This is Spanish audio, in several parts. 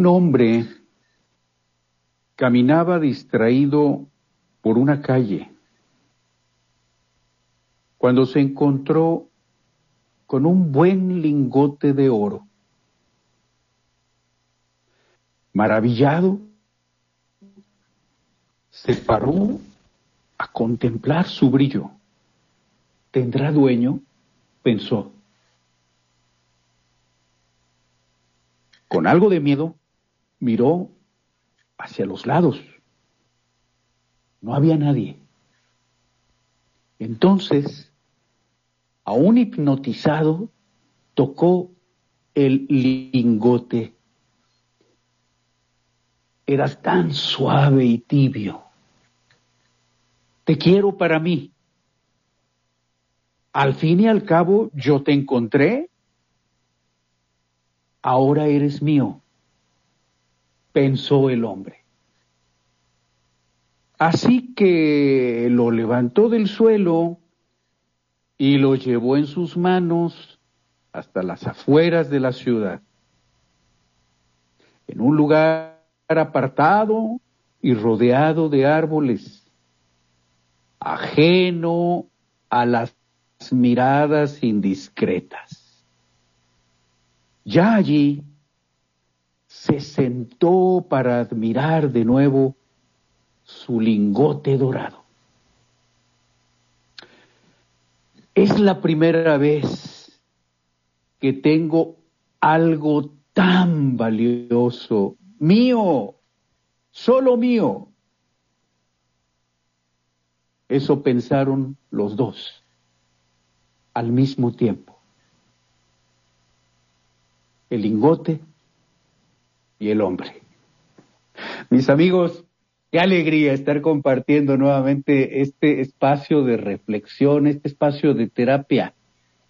Un hombre caminaba distraído por una calle cuando se encontró con un buen lingote de oro. Maravillado, se paró a contemplar su brillo. ¿Tendrá dueño? pensó. Con algo de miedo, miró hacia los lados. No había nadie. Entonces, aún hipnotizado, tocó el lingote. Era tan suave y tibio. Te quiero para mí. Al fin y al cabo, yo te encontré. Ahora eres mío pensó el hombre. Así que lo levantó del suelo y lo llevó en sus manos hasta las afueras de la ciudad, en un lugar apartado y rodeado de árboles, ajeno a las miradas indiscretas. Ya allí se sentó para admirar de nuevo su lingote dorado. Es la primera vez que tengo algo tan valioso, mío, solo mío. Eso pensaron los dos al mismo tiempo. El lingote y el hombre. Mis amigos, qué alegría estar compartiendo nuevamente este espacio de reflexión, este espacio de terapia,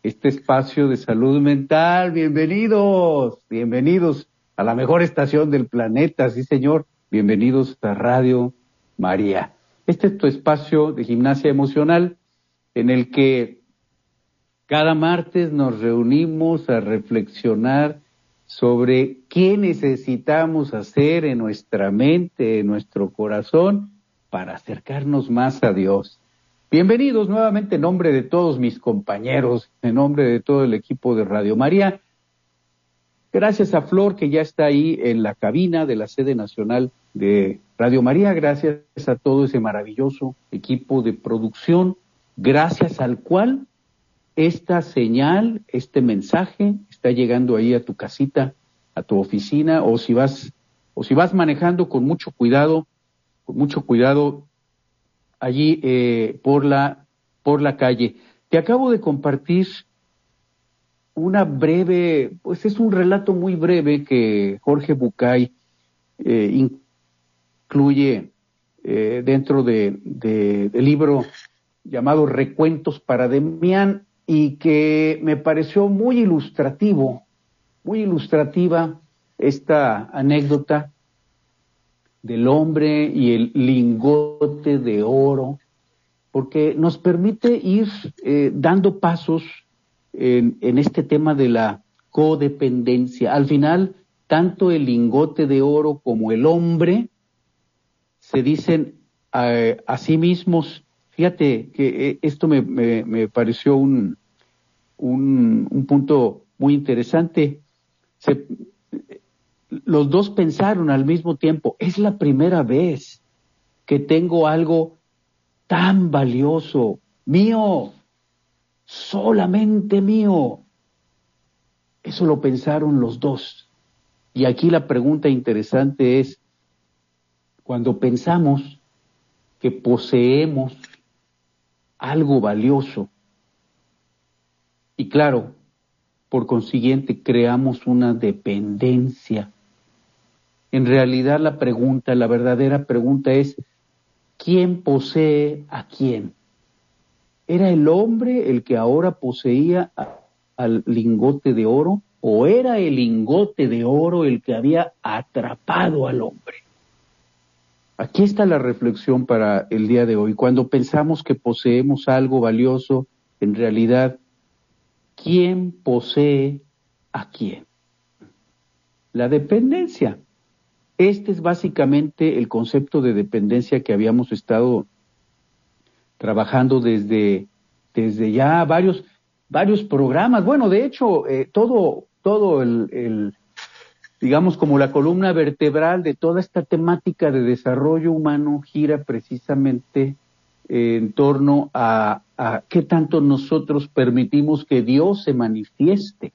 este espacio de salud mental. Bienvenidos, bienvenidos a la mejor estación del planeta, sí señor. Bienvenidos a Radio María. Este es tu espacio de gimnasia emocional en el que cada martes nos reunimos a reflexionar sobre qué necesitamos hacer en nuestra mente, en nuestro corazón, para acercarnos más a Dios. Bienvenidos nuevamente en nombre de todos mis compañeros, en nombre de todo el equipo de Radio María. Gracias a Flor, que ya está ahí en la cabina de la sede nacional de Radio María. Gracias a todo ese maravilloso equipo de producción, gracias al cual esta señal, este mensaje está llegando ahí a tu casita, a tu oficina, o si vas, o si vas manejando con mucho cuidado, con mucho cuidado allí eh, por la por la calle. Te acabo de compartir una breve, pues es un relato muy breve que Jorge Bucay eh, incluye eh, dentro de, del libro llamado Recuentos para Demián y que me pareció muy ilustrativo, muy ilustrativa esta anécdota del hombre y el lingote de oro, porque nos permite ir eh, dando pasos en, este tema de la codependencia. Al final, tanto el lingote de oro como el hombre se dicen eh, a sí mismos, fíjate que eh, esto me pareció un, un, punto muy interesante. los dos pensaron al mismo tiempo, es la primera vez que tengo algo tan valioso, mío, solamente mío. Eso lo pensaron los dos. Y aquí la pregunta interesante es, cuando pensamos que poseemos algo valioso, y claro, por consiguiente creamos una dependencia, en realidad la pregunta, la verdadera pregunta es, ¿quién posee a quién? ¿Era el hombre el que ahora poseía al lingote de oro o era el lingote de oro el que había atrapado al hombre? Aquí está la reflexión para el día de hoy. Cuando pensamos que poseemos algo valioso, en realidad, ¿quién posee a quién? La dependencia. Este es básicamente el concepto de dependencia que habíamos estado trabajando desde, desde ya varios, varios programas. Bueno, de hecho, eh, todo, todo el, digamos, como la columna vertebral de toda esta temática de desarrollo humano gira precisamente en torno a, qué tanto nosotros permitimos que Dios se manifieste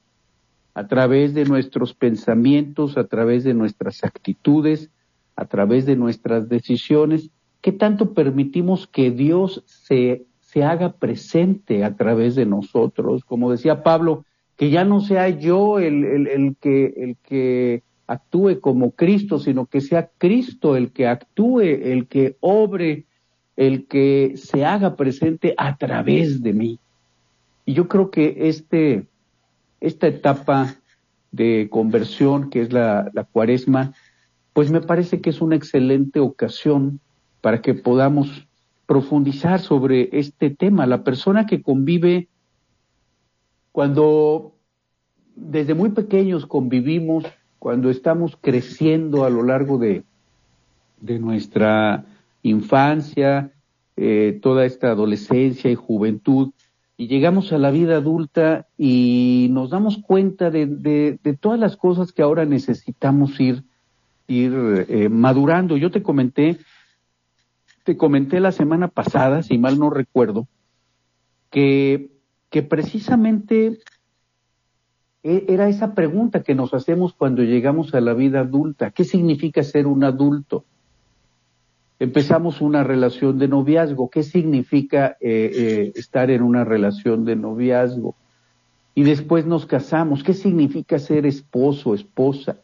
a través de nuestros pensamientos, a través de nuestras actitudes, a través de nuestras decisiones, qué tanto permitimos que Dios se, se haga presente a través de nosotros. Como decía Pablo, que ya no sea yo el, el, que, el que actúe como Cristo, sino que sea Cristo el que actúe, el que obre, el que se haga presente a través de mí. Y yo creo que este, esta etapa de conversión que es la, cuaresma, pues me parece que es una excelente ocasión para que podamos profundizar sobre este tema. La persona que convive, cuando desde muy pequeños convivimos, cuando estamos creciendo a lo largo de, de nuestra infancia, eh, toda esta adolescencia y juventud, y llegamos a la vida adulta y nos damos cuenta de, de, todas las cosas que ahora necesitamos ir, ir eh, madurando. Yo te comenté, te comenté la semana pasada, si mal no recuerdo, que, que precisamente e, era esa pregunta que nos hacemos cuando llegamos a la vida adulta. ¿Qué significa ser un adulto? Empezamos una relación de noviazgo. ¿Qué significa eh, eh, estar en una relación de noviazgo? Y después nos casamos. ¿Qué significa ser esposo, esposa?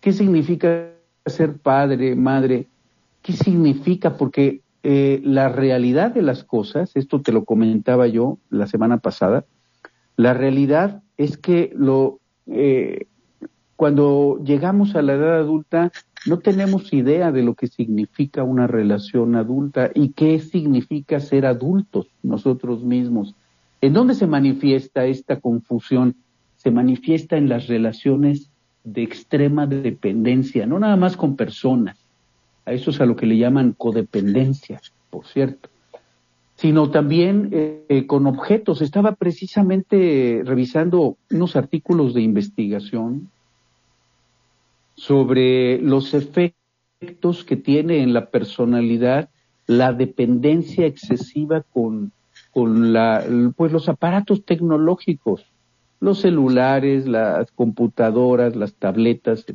¿Qué significa ser padre, madre? ¿Qué significa? Porque eh, la realidad de las cosas, esto te lo comentaba yo la semana pasada, la realidad es que lo, cuando llegamos a la edad adulta, no tenemos idea de lo que significa una relación adulta y qué significa ser adultos nosotros mismos. ¿En dónde se manifiesta esta confusión? Se manifiesta en las relaciones de extrema dependencia, no nada más con personas, a eso es a lo que le llaman codependencia, por cierto, sino también eh, con objetos. Estaba precisamente revisando unos artículos de investigación sobre los efectos que tiene en la personalidad la dependencia excesiva con, con la, pues los aparatos tecnológicos, los celulares, las computadoras, las tabletas,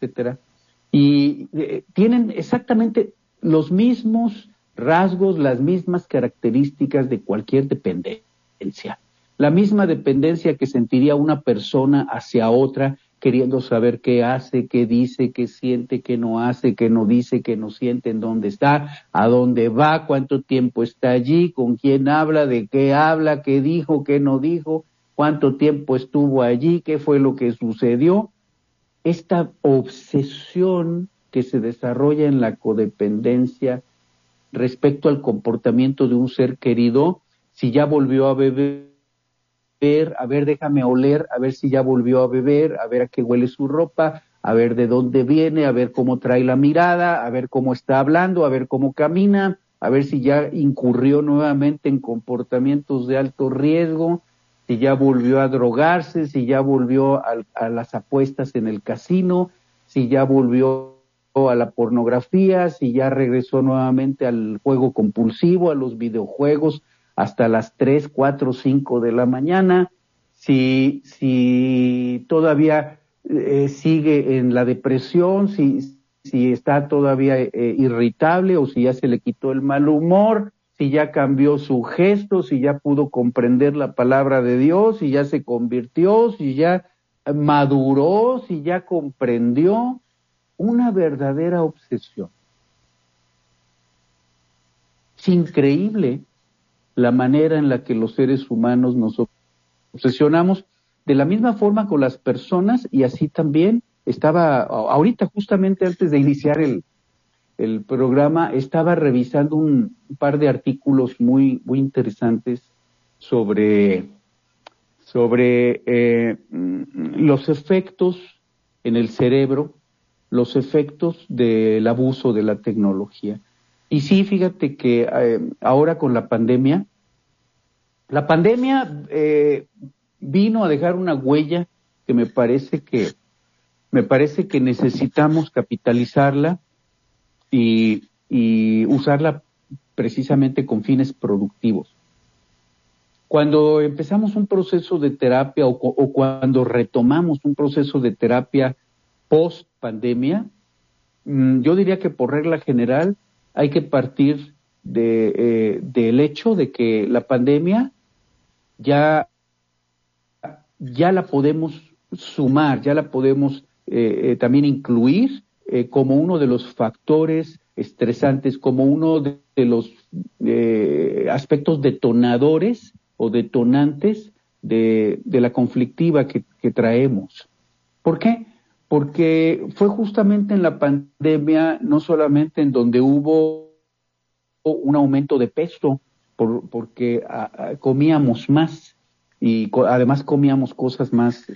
etcétera. Y eh, tienen exactamente los mismos rasgos, las mismas características de cualquier dependencia. La misma dependencia que sentiría una persona hacia otra queriendo saber qué hace, qué dice, qué siente, qué no hace, qué no dice, qué no siente, en dónde está, a dónde va, cuánto tiempo está allí, con quién habla, de qué habla, qué dijo, qué no dijo, cuánto tiempo estuvo allí, qué fue lo que sucedió. Esta obsesión que se desarrolla en la codependencia respecto al comportamiento de un ser querido, si ya volvió a beber, a ver, déjame oler, a ver si ya volvió a beber, a ver a qué huele su ropa, a ver de dónde viene, a ver cómo trae la mirada, a ver cómo está hablando, a ver cómo camina, a ver si ya incurrió nuevamente en comportamientos de alto riesgo, si ya volvió a drogarse, si ya volvió a, las apuestas en el casino, si ya volvió a la pornografía, si ya regresó nuevamente al juego compulsivo, a los videojuegos, hasta las 3, 4, 5 de la mañana, si, si todavía eh, sigue en la depresión, si, si está todavía eh, irritable o si ya se le quitó el mal humor, si ya cambió su gesto, si ya pudo comprender la palabra de Dios, si ya se convirtió, si ya maduró, si ya comprendió una verdadera obsesión. Es increíble la manera en la que los seres humanos nos obsesionamos de la misma forma con las personas y así también estaba, ahorita justamente antes de iniciar el, el programa, estaba revisando un par de artículos muy, muy interesantes sobre, sobre eh, los efectos en el cerebro, los efectos del abuso de la tecnología. Y sí, fíjate que eh, ahora con la pandemia, la pandemia eh, vino a dejar una huella que me parece que me parece que necesitamos capitalizarla y, usarla precisamente con fines productivos. Cuando empezamos un proceso de terapia o, cuando retomamos un proceso de terapia post pandemia, mm, yo diría que por regla general hay que partir de, eh, del hecho de que la pandemia ya, ya la podemos sumar, ya la podemos eh, eh, también incluir como uno de los factores estresantes, como uno de, los aspectos detonadores o detonantes de, la conflictiva que, traemos. ¿Por qué? Porque fue justamente en la pandemia, no solamente en donde hubo un aumento de peso, porque comíamos más y además comíamos cosas más,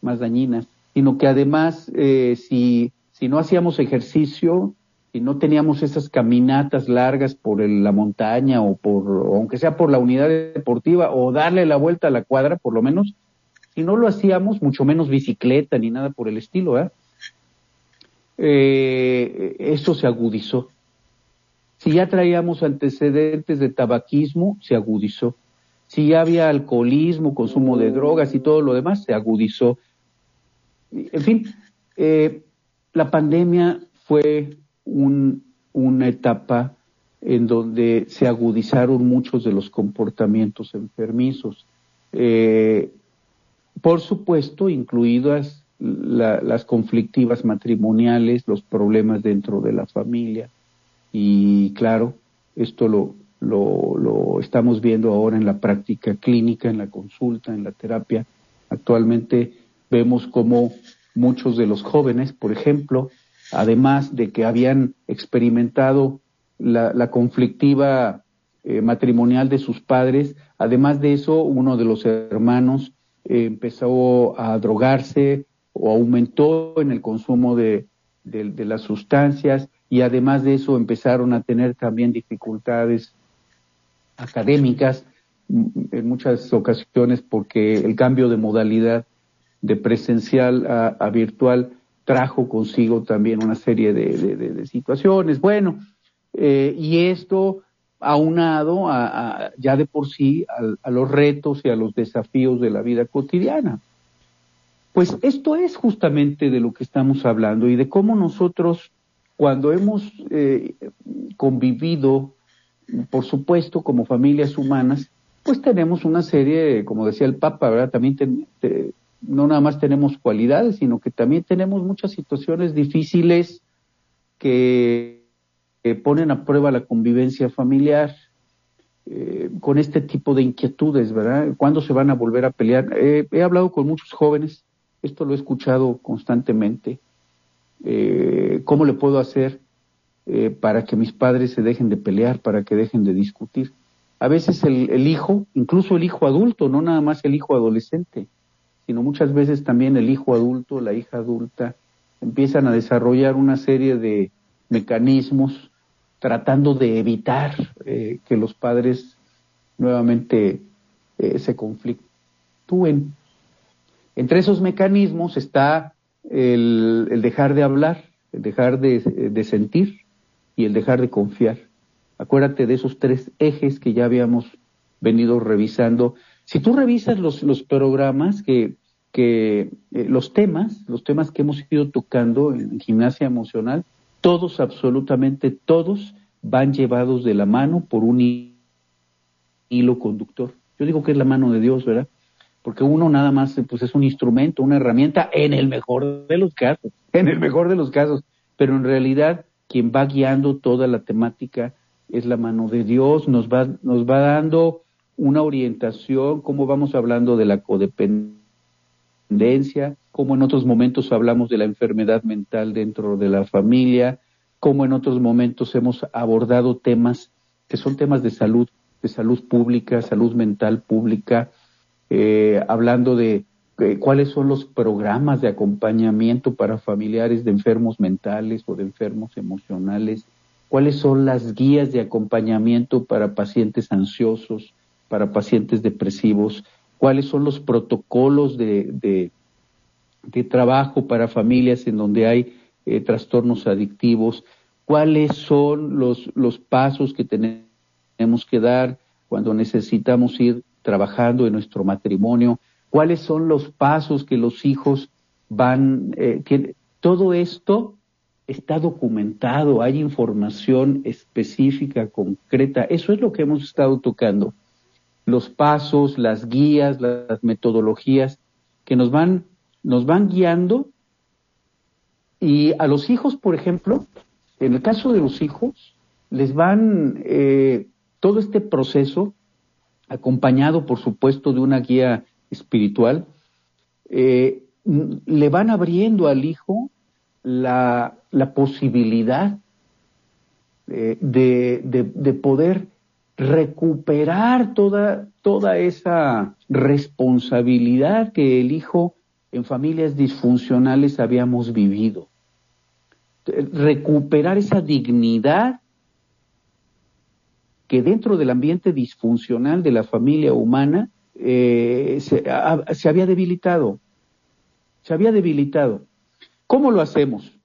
más dañinas, sino que además eh, si, si no hacíamos ejercicio, si no teníamos esas caminatas largas por la montaña o por, aunque sea por la unidad deportiva, o darle la vuelta a la cuadra, por lo menos, si no lo hacíamos, mucho menos bicicleta ni nada por el estilo, ¿eh? eh eso se agudizó. Si ya traíamos antecedentes de tabaquismo, se agudizó. Si ya había alcoholismo, consumo de drogas y todo lo demás, se agudizó. En fin, eh, la pandemia fue una etapa en donde se agudizaron muchos de los comportamientos enfermizos. Eh, por supuesto, incluidas las conflictivas matrimoniales, los problemas dentro de la familia. Y claro, esto lo, lo estamos viendo ahora en la práctica clínica, en la consulta, en la terapia. Actualmente Vemos como muchos de los jóvenes, por ejemplo, además de que habían experimentado la, conflictiva eh, matrimonial de sus padres, además de eso, uno de los hermanos empezó a drogarse o aumentó en el consumo de, de, las sustancias y además de eso empezaron a tener también dificultades académicas en muchas ocasiones porque el cambio de modalidad de presencial a, virtual trajo consigo también una serie de, situaciones. Bueno, eh, y esto aunado a, ya de por sí a, los retos y a los desafíos de la vida cotidiana. Pues esto es justamente de lo que estamos hablando y de cómo nosotros, cuando hemos eh, convivido, por supuesto, como familias humanas, pues tenemos una serie, como decía el Papa, ¿verdad? También no nada más tenemos cualidades, sino que también tenemos muchas situaciones difíciles que, ponen a prueba la convivencia familiar eh, con este tipo de inquietudes, ¿verdad? ¿Cuándo se van a volver a pelear? he hablado con muchos jóvenes, esto lo he escuchado constantemente. Eh, ¿Cómo le puedo hacer eh, para que mis padres se dejen de pelear, para que dejen de discutir? A veces el hijo, incluso el hijo adulto, no nada más el hijo adolescente, sino muchas veces también el hijo adulto, la hija adulta, empiezan a desarrollar una serie de mecanismos tratando de evitar eh, que los padres nuevamente eh, se conflictúen. Entre esos mecanismos está el, dejar de hablar, el dejar de, sentir y el dejar de confiar. Acuérdate de esos tres ejes que ya habíamos venido revisando Si tú revisas los, los programas que, que eh, los temas, los temas que hemos ido tocando en gimnasia emocional, todos, absolutamente todos, van llevados de la mano por un hilo conductor. Yo digo que es la mano de Dios, ¿verdad? Porque uno nada más pues es un instrumento, una herramienta en el mejor de los casos, en el mejor de los casos, pero en realidad quien va guiando toda la temática es la mano de Dios, nos va nos va dando una orientación, cómo vamos hablando de la codependencia, cómo en otros momentos hablamos de la enfermedad mental dentro de la familia, cómo en otros momentos hemos abordado temas que son temas de salud de salud pública, salud mental pública, eh, hablando de eh, cuáles son los programas de acompañamiento para familiares de enfermos mentales o de enfermos emocionales, cuáles son las guías de acompañamiento para pacientes ansiosos, para pacientes depresivos, cuáles son los protocolos de, de, trabajo para familias en donde hay eh, trastornos adictivos, cuáles son los, los pasos que tenemos que dar cuando necesitamos ir trabajando en nuestro matrimonio, cuáles son los pasos que los hijos van, eh, todo esto está documentado, hay información específica, concreta, eso es lo que hemos estado tocando, los pasos, las guías, las metodologías que nos van, nos van guiando. Y a los hijos, por ejemplo, en el caso de los hijos, les van eh, todo este proceso, acompañado por supuesto de una guía espiritual, eh, le van abriendo al hijo la, posibilidad eh, de, poder recuperar toda, toda esa responsabilidad que el hijo en familias disfuncionales habíamos vivido. Recuperar esa dignidad que dentro del ambiente disfuncional de la familia humana eh, se, había debilitado. Se había debilitado. ¿Cómo lo hacemos?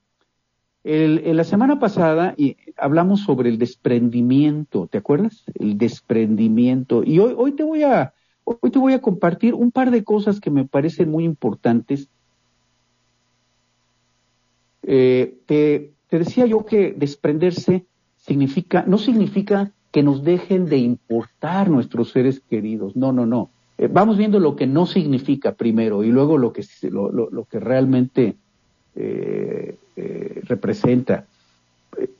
En la semana pasada hablamos sobre el desprendimiento, ¿te acuerdas? El desprendimiento. Y hoy, te voy a, compartir un par de cosas que me parecen muy importantes. Eh, te, decía yo que desprenderse significa, no significa que nos dejen de importar nuestros seres queridos. No, no, no. Eh, vamos viendo lo que no significa primero y luego lo que, lo, lo, que realmente eh, eh, representa.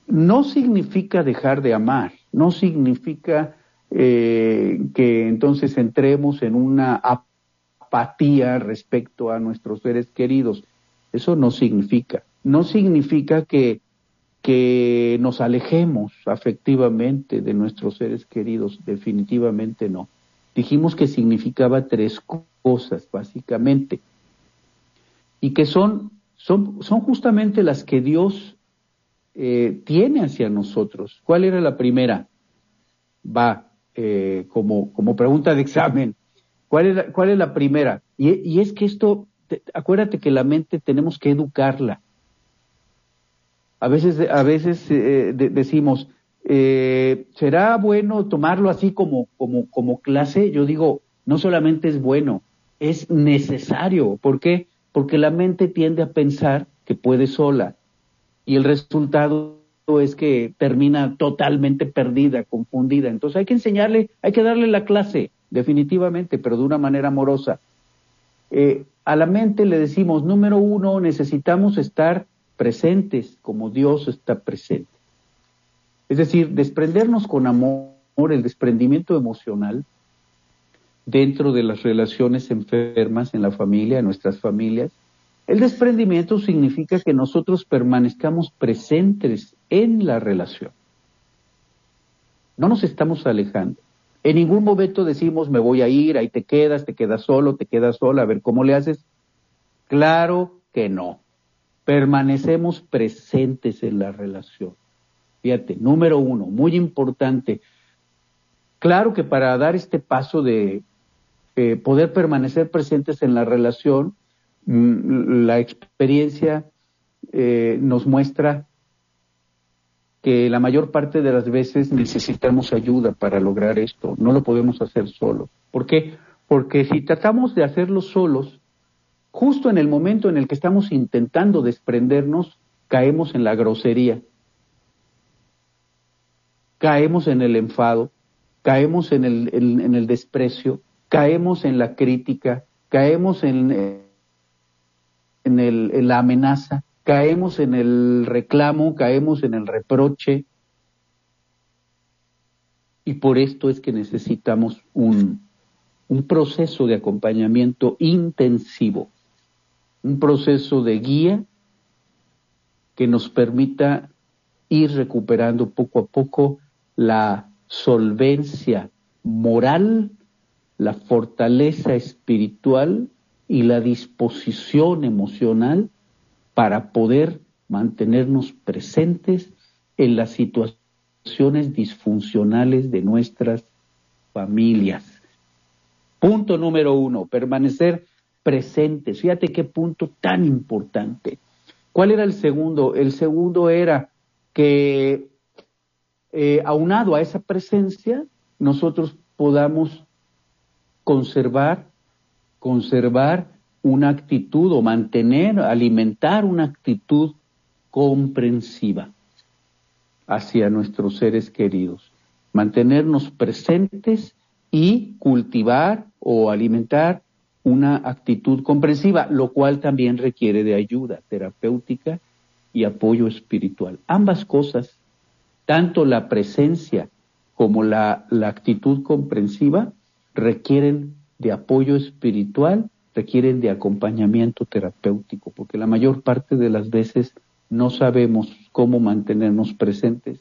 No significa dejar de amar, no significa que entonces entremos en una apatía respecto a nuestros seres queridos. Eso no significa. No significa que que nos alejemos afectivamente de nuestros seres queridos, definitivamente no. Dijimos que significaba tres cosas, básicamente, y que son, son, son justamente las que Dios eh, tiene hacia nosotros. ¿Cuál era la primera? Va, eh, como, como pregunta de examen. ¿Cuál es la, cuál es la primera? Y, y es que esto, acuérdate que la mente tenemos que educarla a veces, a veces eh, decimos, eh, ¿será bueno tomarlo así como, como, como clase? Yo digo, no solamente es bueno, es necesario. ¿Por qué? Porque la mente tiende a pensar que puede sola y el resultado es que termina totalmente perdida, confundida. Entonces hay que enseñarle, hay que darle la clase, definitivamente, pero de una manera amorosa. Eh, a la mente le decimos, número uno, necesitamos estar presentes como Dios está presente. Es decir, desprendernos con amor, el desprendimiento emocional dentro de las relaciones enfermas en la familia, en nuestras familias. El desprendimiento significa que nosotros permanezcamos presentes en la relación. No nos estamos alejando. En ningún momento decimos me voy a ir, ahí te quedas, te quedas solo, te quedas sola, a ver cómo le haces. Claro que no permanecemos presentes en la relación. Fíjate, número uno, muy importante. Claro que para dar este paso de eh, poder permanecer presentes en la relación, mm, la experiencia eh, nos muestra que la mayor parte de las veces necesitamos ayuda para lograr esto. No lo podemos hacer solo. ¿Por qué? Porque si tratamos de hacerlo solos, justo en el momento en el que estamos intentando desprendernos, caemos en la grosería, caemos en el enfado, caemos en el, en, el desprecio, caemos en la crítica, caemos en, en, la amenaza, caemos en el reclamo, caemos en el reproche. Y por esto es que necesitamos un, un proceso de acompañamiento intensivo, un proceso de guía que nos permita ir recuperando poco a poco la solvencia moral, la fortaleza espiritual y la disposición emocional para poder mantenernos presentes en las situaciones disfuncionales de nuestras familias. Punto número uno, permanecer presentes. Fíjate qué punto tan importante. ¿Cuál era el segundo? El segundo era que eh, aunado a esa presencia, nosotros podamos conservar, conservar una actitud o mantener, alimentar una actitud comprensiva hacia nuestros seres queridos, mantenernos presentes y cultivar o alimentar una actitud comprensiva, lo cual también requiere de ayuda terapéutica y apoyo espiritual. Ambas cosas, tanto la presencia como la, la actitud comprensiva, requieren de apoyo espiritual requieren de acompañamiento terapéutico, porque la mayor parte de las veces no sabemos cómo mantenernos presentes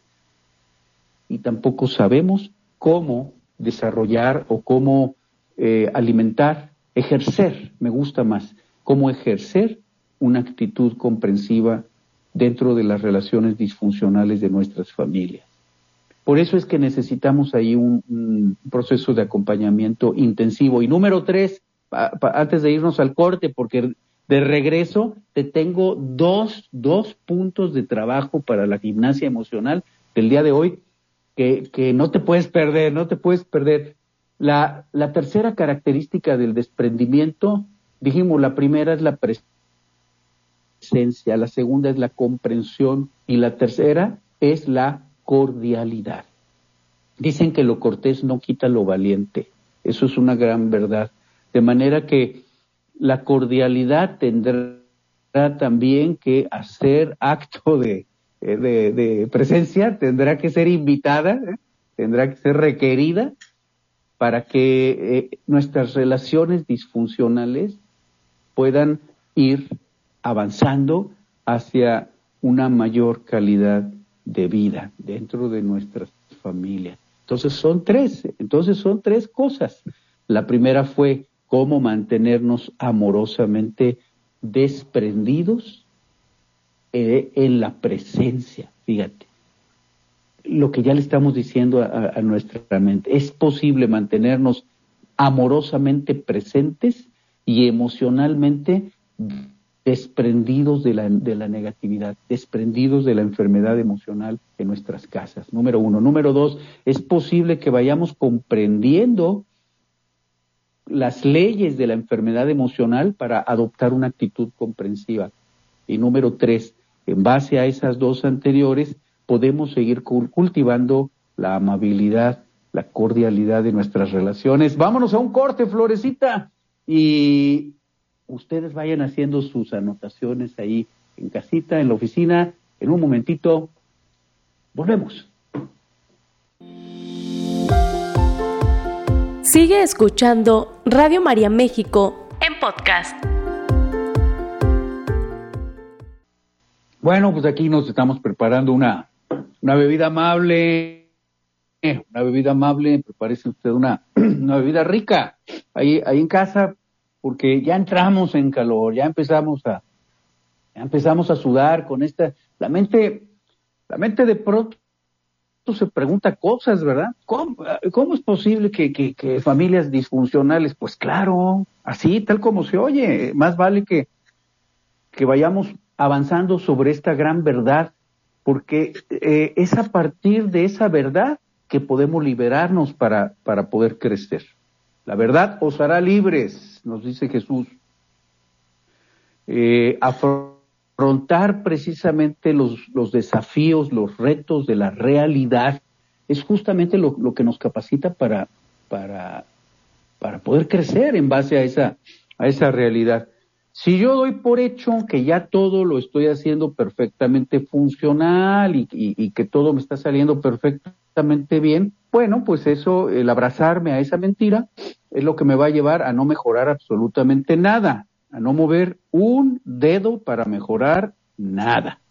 y tampoco sabemos cómo desarrollar o cómo eh, alimentar, ejercer, me gusta más, cómo ejercer una actitud comprensiva dentro de las relaciones disfuncionales de nuestras familias. Por eso es que necesitamos ahí un proceso de acompañamiento intensivo. Y número tres, antes de irnos al corte, porque de regreso te tengo dos, dos puntos de trabajo para la gimnasia emocional del día de hoy que, que no te puedes perder, no te puedes perder. La, la tercera característica del desprendimiento, dijimos, la primera es la presencia, la segunda es la comprensión y la tercera es la cordialidad. Dicen que lo cortés no quita lo valiente. Eso es una gran verdad. De manera que la cordialidad tendrá también que hacer acto eh, de, de, presencia, tendrá que ser invitada, ¿eh? tendrá que ser requerida para que eh, nuestras relaciones disfuncionales puedan ir avanzando hacia una mayor calidad de vida dentro de nuestras familias. Entonces son tres, entonces son tres cosas. La primera fue cómo mantenernos amorosamente desprendidos eh, en la presencia, fíjate. Lo que ya le estamos diciendo a, nuestra mente, es posible mantenernos amorosamente presentes y emocionalmente desprendidos de la, de la, negatividad, desprendidos de la enfermedad emocional en nuestras casas. Número uno. Número dos, es posible que vayamos comprendiendo las leyes de la enfermedad emocional para adoptar una actitud comprensiva. Y número tres, en base a esas dos anteriores, podemos seguir cultivando la amabilidad, la cordialidad de nuestras relaciones. Vámonos a un corte, Florecita, y ustedes vayan haciendo sus anotaciones ahí en casita, en la oficina. En un momentito, volvemos. Sigue escuchando Radio María México en podcast. Bueno, pues aquí nos estamos preparando una, una bebida amable, una bebida amable, prepárese usted una, una bebida rica ahí, ahí en casa, porque ya entramos en calor, ya empezamos a, empezamos a sudar con esta, la mente, la mente de pronto se pregunta cosas, ¿verdad? ¿Cómo, es posible que, familias disfuncionales? Pues claro, así, tal como se oye, más vale que, que vayamos avanzando sobre esta gran verdad, porque eh, es a partir de esa verdad que podemos liberarnos para, para poder crecer. La verdad os hará libres, nos dice Jesús. Eh, afrontar precisamente los, desafíos, los retos de la realidad, es justamente lo, lo que nos capacita para, para, para poder crecer en base a esa, a esa realidad. Si yo doy por hecho que ya todo lo estoy haciendo perfectamente funcional y, que todo me está saliendo perfectamente bien, bueno, pues eso, el abrazarme a esa mentira, es lo que me va a llevar a no mejorar absolutamente nada, a no mover un dedo para mejorar nada.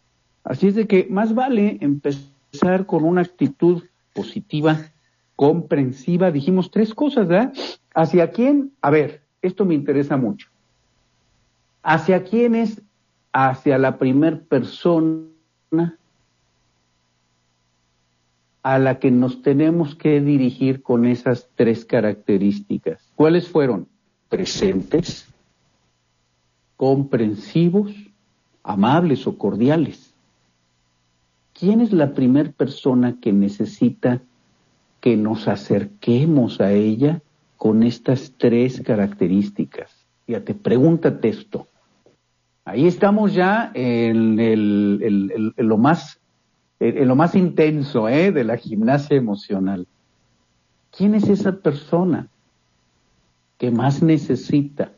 Así es de que más vale empezar con una actitud positiva, comprensiva. Dijimos tres cosas, ¿verdad? ¿Hacia quién? A ver, esto me interesa mucho. ¿Hacia quién es? Hacia la primer persona a la que nos tenemos que dirigir con esas tres características. ¿Cuáles fueron? Presentes, comprensivos, amables o cordiales. ¿Quién es la primer persona que necesita que nos acerquemos a ella con estas tres características? Fíjate, pregúntate esto. Ahí estamos ya en, el, lo más lo más intenso ¿eh? de la gimnasia emocional. ¿Quién es esa persona que más necesita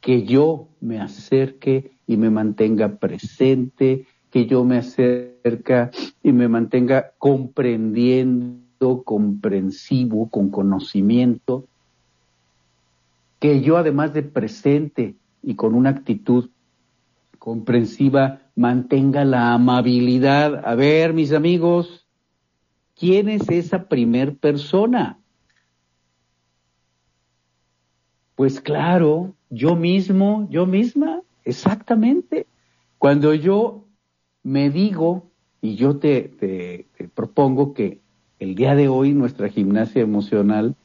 que yo me acerque y me mantenga presente, que yo me acerque y me mantenga comprendiendo, comprensivo, con conocimiento, que yo además de presente y con una actitud comprensiva, mantenga la amabilidad. A ver, mis amigos, ¿quién es esa primer persona? Pues claro, yo mismo, yo misma, exactamente. Cuando yo me digo, y yo te, te, te propongo que el día de hoy nuestra gimnasia emocional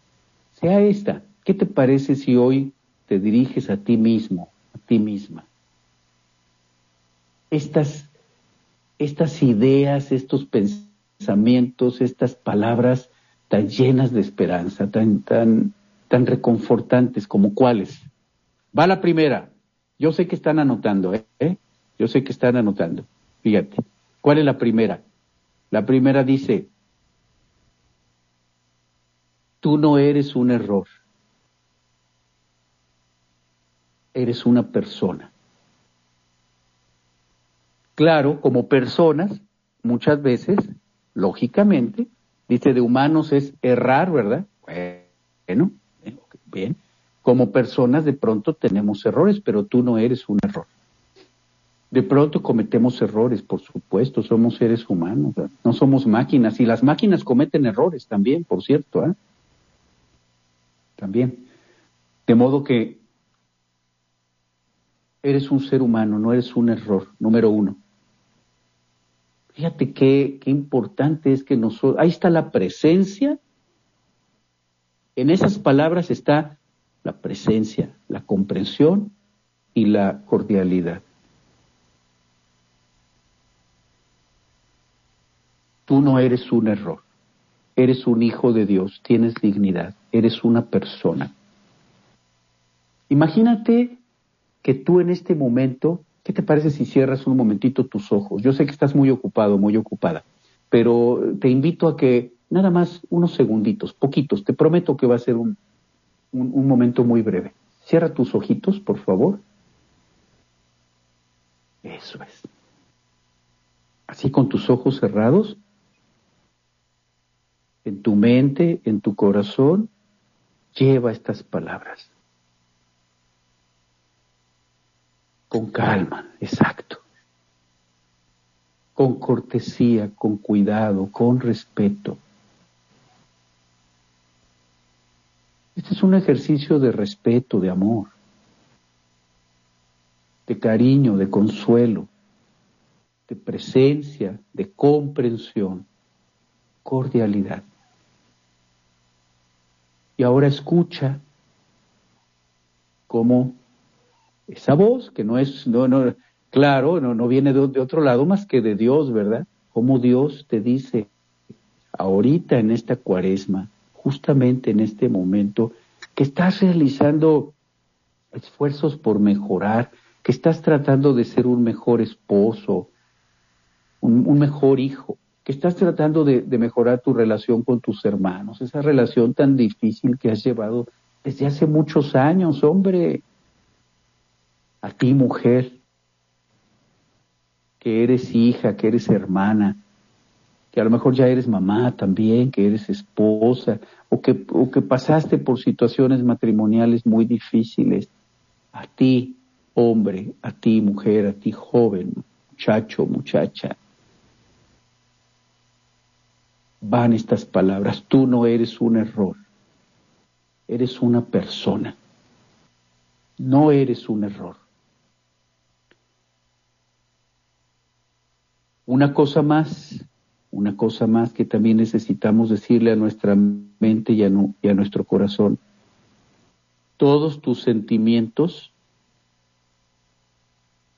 sea esta. ¿Qué te parece si hoy te diriges a ti mismo, a ti misma? estas, ideas, estos pensamientos, estas palabras tan llenas de esperanza, tan, tan, tan reconfortantes como cuáles. Va la primera. Yo sé que están anotando, ¿eh? Yo sé que están anotando. Fíjate. ¿Cuál es la primera? La primera dice, tú no eres un error. Eres una persona. Claro, como personas, muchas veces, lógicamente, dice de humanos es errar, ¿verdad? Bueno, bien. Como personas de pronto tenemos errores, pero tú no eres un error. De pronto cometemos errores, por supuesto, somos seres humanos, no somos máquinas, y las máquinas cometen errores también, por cierto, ¿eh? También. De modo que eres un ser humano, no eres un error, número uno. Fíjate qué, qué importante es que nosotros, ahí está la presencia, en esas palabras está la presencia, la comprensión y la cordialidad. Tú no eres un error, eres un hijo de Dios, tienes dignidad, eres una persona. Imagínate que tú en este momento ¿Qué te parece si cierras un momentito tus ojos? Yo sé que estás muy ocupado, muy ocupada, pero te invito a que nada más unos segunditos, poquitos, te prometo que va a ser un, un, momento muy breve. Cierra tus ojitos, por favor. Eso es. Así con tus ojos cerrados, en tu mente, en tu corazón, lleva estas palabras. Con calma, exacto, con cortesía, con cuidado, con respeto. Este es un ejercicio de respeto, de amor, de cariño, de consuelo, de presencia, de comprensión, cordialidad. Y ahora escucha cómo esa voz que no es, no, no, claro, no, no viene de, otro lado más que de Dios, ¿verdad? Como Dios te dice, ahorita en esta cuaresma, justamente en este momento, que estás realizando esfuerzos por mejorar, que estás tratando de ser un mejor esposo, un, mejor hijo, que estás tratando de, mejorar tu relación con tus hermanos, esa relación tan difícil que has llevado desde hace muchos años, hombre. A ti, mujer, que eres hija, que eres hermana, que a lo mejor ya eres mamá también, que eres esposa, o que, o que pasaste por situaciones matrimoniales muy difíciles. A ti, hombre, a ti, mujer, a ti, joven, muchacho, muchacha. Van estas palabras, tú no eres un error, eres una persona, no eres un error. Una cosa más, una cosa más que también necesitamos decirle a nuestra mente y a, nuestro corazón. Todos tus sentimientos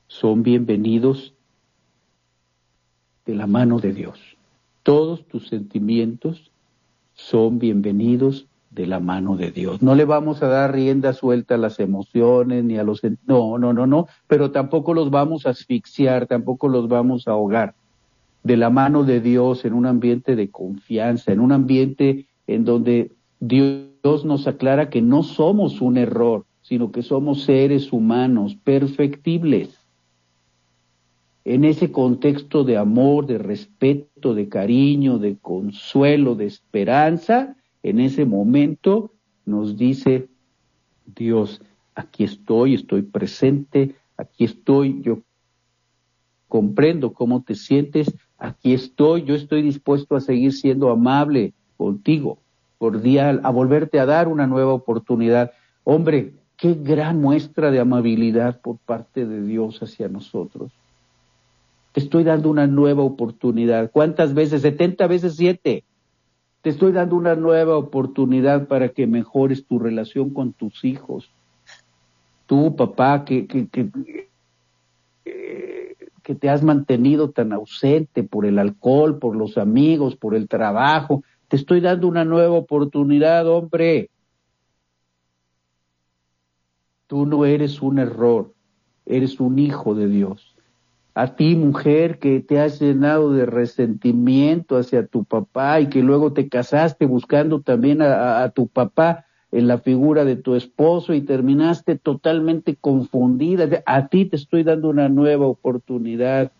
son bienvenidos de la mano de Dios. Todos tus sentimientos son bienvenidos de la mano de Dios. No le vamos a dar rienda suelta a las emociones ni a los... No, no, no, no, pero tampoco los vamos a asfixiar, tampoco los vamos a ahogar de la mano de Dios en un ambiente de confianza, en un ambiente en donde Dios nos aclara que no somos un error, sino que somos seres humanos perfectibles. En ese contexto de amor, de respeto, de cariño, de consuelo, de esperanza, en ese momento nos dice Dios, aquí estoy, estoy presente, aquí estoy, yo comprendo cómo te sientes, aquí estoy, yo estoy dispuesto a seguir siendo amable contigo, cordial, a volverte a dar una nueva oportunidad. Hombre, qué gran muestra de amabilidad por parte de Dios hacia nosotros. Te estoy dando una nueva oportunidad. ¿Cuántas veces? 70 veces 7. Te estoy dando una nueva oportunidad para que mejores tu relación con tus hijos. Tú, papá, que, que, que, que te has mantenido tan ausente por el alcohol, por los amigos, por el trabajo. Te estoy dando una nueva oportunidad, hombre. Tú no eres un error, eres un hijo de Dios. A ti, mujer, que te has llenado de resentimiento hacia tu papá y que luego te casaste buscando también a, a tu papá, en la figura de tu esposo y terminaste totalmente confundida. A ti te estoy dando una nueva oportunidad.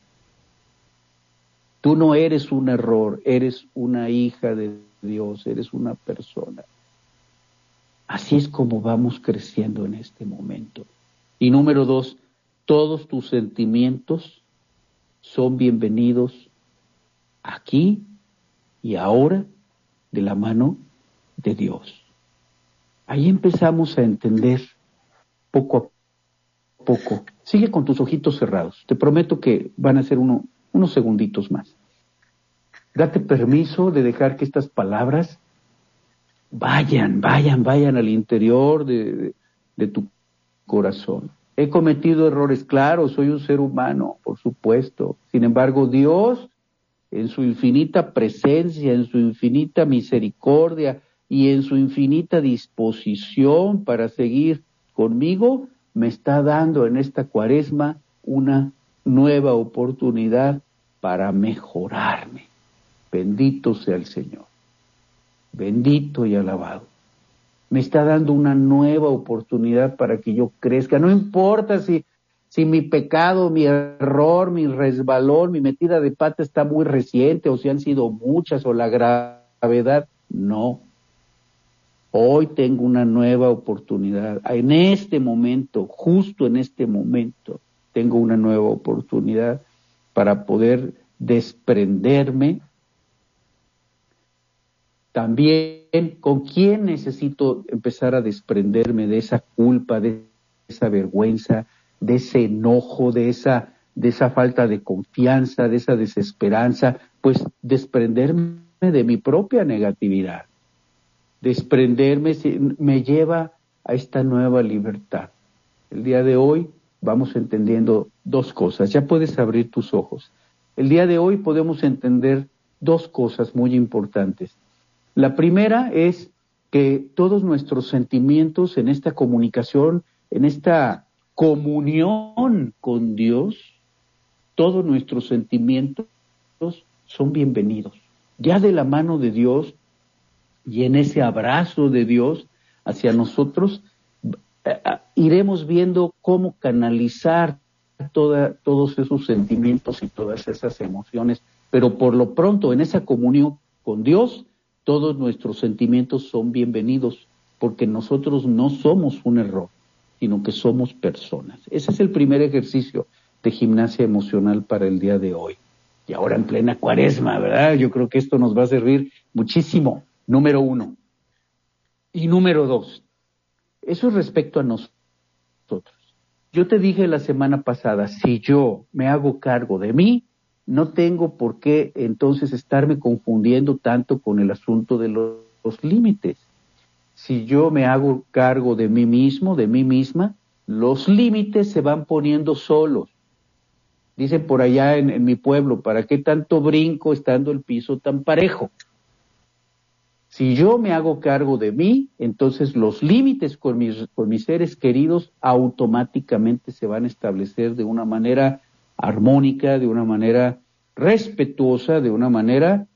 Tú no eres un error, eres una hija de Dios, eres una persona. Así es como vamos creciendo en este momento. Y número dos, todos tus sentimientos son bienvenidos aquí y ahora de la mano de Dios. Ahí empezamos a entender poco a poco. Sigue con tus ojitos cerrados. Te prometo que van a ser unos segunditos más. Date permiso de dejar que estas palabras vayan, vayan, vayan al interior de, de tu corazón. He cometido errores, claro, soy un ser humano, por supuesto. Sin embargo, Dios, en su infinita presencia, en su infinita misericordia, y en su infinita disposición para seguir conmigo, me está dando en esta cuaresma una nueva oportunidad para mejorarme. Bendito sea el Señor. Bendito y alabado. Me está dando una nueva oportunidad para que yo crezca. No importa si, si mi pecado, mi error, mi resbalón, mi metida de pata está muy reciente o si han sido muchas o la gravedad. No, Hoy tengo una nueva oportunidad. En este momento, justo en este momento, tengo una nueva oportunidad para poder desprenderme. También con quién necesito empezar a desprenderme de esa culpa, de esa vergüenza, de ese enojo, de esa, de esa falta de confianza, de esa desesperanza, pues desprenderme de mi propia negatividad desprenderme me lleva a esta nueva libertad. El día de hoy vamos entendiendo dos cosas. Ya puedes abrir tus ojos. El día de hoy podemos entender dos cosas muy importantes. La primera es que todos nuestros sentimientos en esta comunicación, en esta comunión con Dios, todos nuestros sentimientos son bienvenidos. Ya de la mano de Dios y en ese abrazo de Dios hacia nosotros, eh, eh, iremos viendo cómo canalizar todos esos sentimientos y todas esas emociones. Pero por lo pronto, en esa comunión con Dios, todos nuestros sentimientos son bienvenidos, porque nosotros no somos un error, sino que somos personas. Ese es el primer ejercicio de gimnasia emocional para el día de hoy. Y ahora en plena cuaresma, ¿verdad? Yo creo que esto nos va a servir muchísimo. Número uno. Y número dos. Eso es respecto a nosotros. Yo te dije la semana pasada, si yo me hago cargo de mí, no tengo por qué entonces estarme confundiendo tanto con el asunto de los, límites. Si yo me hago cargo de mí mismo, de mí misma, los límites se van poniendo solos. Dicen por allá en, en mi pueblo, ¿para qué tanto brinco estando el piso tan parejo? Si yo me hago cargo de mí, entonces los límites con mis, seres queridos automáticamente se van a establecer de una manera armónica, de una manera respetuosa, de una manera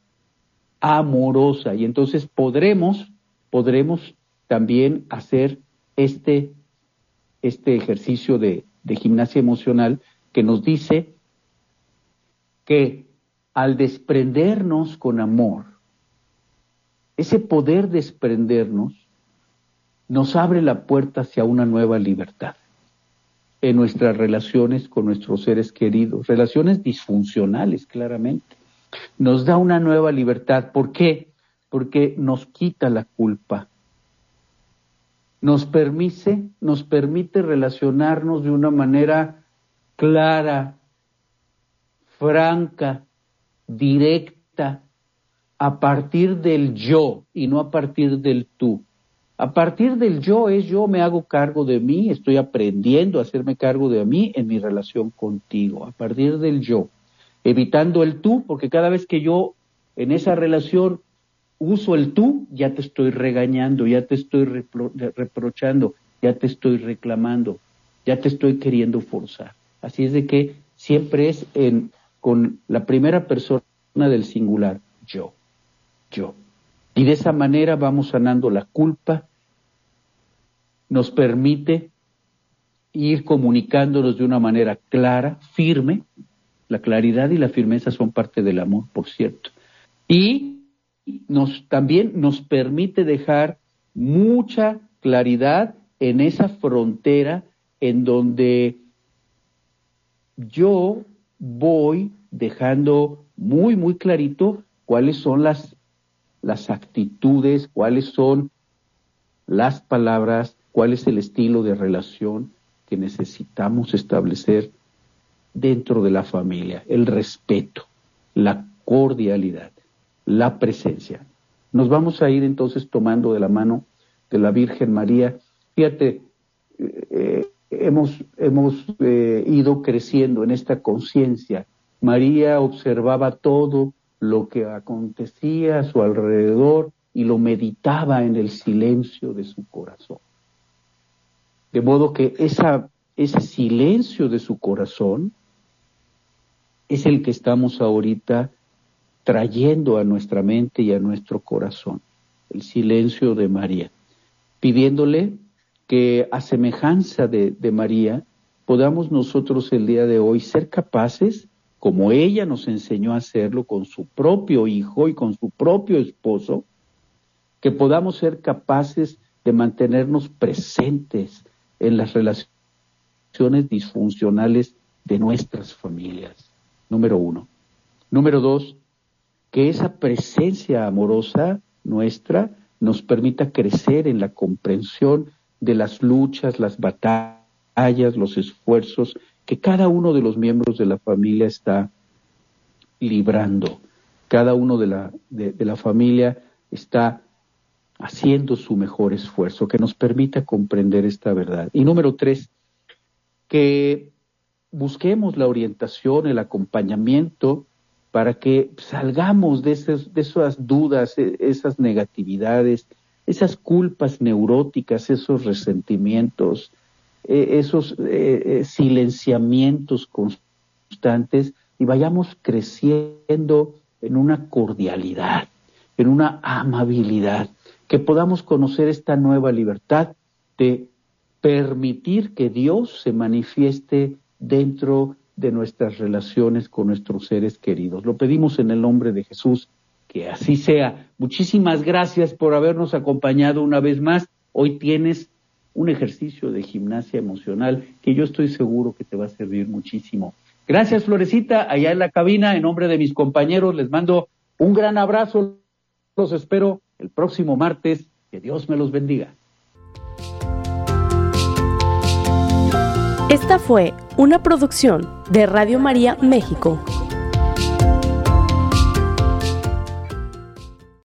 amorosa. Y entonces podremos, podremos también hacer este, este ejercicio de gimnasia emocional que nos dice que al desprendernos con amor, ese poder desprendernos nos abre la puerta hacia una nueva libertad en nuestras relaciones con nuestros seres queridos, relaciones disfuncionales claramente. Nos da una nueva libertad. ¿Por qué? Porque nos quita la culpa. Nos permite, nos permite relacionarnos de una manera clara, franca, directa, a partir del yo y no a partir del tú. A partir del yo es yo me hago cargo de mí, estoy aprendiendo a hacerme cargo de mí en mi relación contigo, a partir del yo, evitando el tú, porque cada vez que yo en esa relación uso el tú, ya te estoy regañando, ya te estoy reprochando, ya te estoy reclamando, ya te estoy queriendo forzar. Así es de que siempre es en, con la primera persona del singular, yo yo. Y de esa manera vamos sanando la culpa, nos permite ir comunicándonos de una manera clara, firme. La claridad y la firmeza son parte del amor, por cierto. Y nos, también nos permite dejar mucha claridad en esa frontera en donde yo voy dejando muy, muy clarito cuáles son las las actitudes, cuáles son las palabras, cuál es el estilo de relación que necesitamos establecer dentro de la familia, el respeto, la cordialidad, la presencia. Nos vamos a ir entonces tomando de la mano de la Virgen María. Fíjate, eh, hemos, hemos eh, ido creciendo en esta conciencia. María observaba todo lo que acontecía a su alrededor y lo meditaba en el silencio de su corazón. De modo que ese silencio de su corazón es el que estamos ahorita trayendo a nuestra mente y a nuestro corazón, el silencio de María, pidiéndole que a semejanza de, de María podamos nosotros el día de hoy ser capaces como ella nos enseñó a hacerlo con su propio hijo y con su propio esposo, que podamos ser capaces de mantenernos presentes en las relaciones disfuncionales de nuestras familias. Número uno. Número dos, que esa presencia amorosa nuestra nos permita crecer en la comprensión de las luchas, las batallas, los esfuerzos que cada uno de los miembros de la familia está librando. Cada uno de la, de, la familia está haciendo su mejor esfuerzo, que nos permita comprender esta verdad. Y número tres, que busquemos la orientación, el acompañamiento para que salgamos de esas, de esas dudas, e, esas negatividades, esas culpas neuróticas, esos resentimientos, eh, esos eh, eh, silenciamientos constantes y vayamos creciendo en una cordialidad, en una amabilidad, que podamos conocer esta nueva libertad de permitir que Dios se manifieste dentro de nuestras relaciones con nuestros seres queridos. Lo pedimos en el nombre de Jesús, que así sea. Muchísimas gracias por habernos acompañado una vez más. Hoy tienes un ejercicio de gimnasia emocional que yo estoy seguro que te va a servir muchísimo. Gracias, Florecita, allá en la cabina, en nombre de mis compañeros, les mando un gran abrazo. Los espero el próximo martes. Que Dios me los bendiga. Esta fue una producción de Radio María México.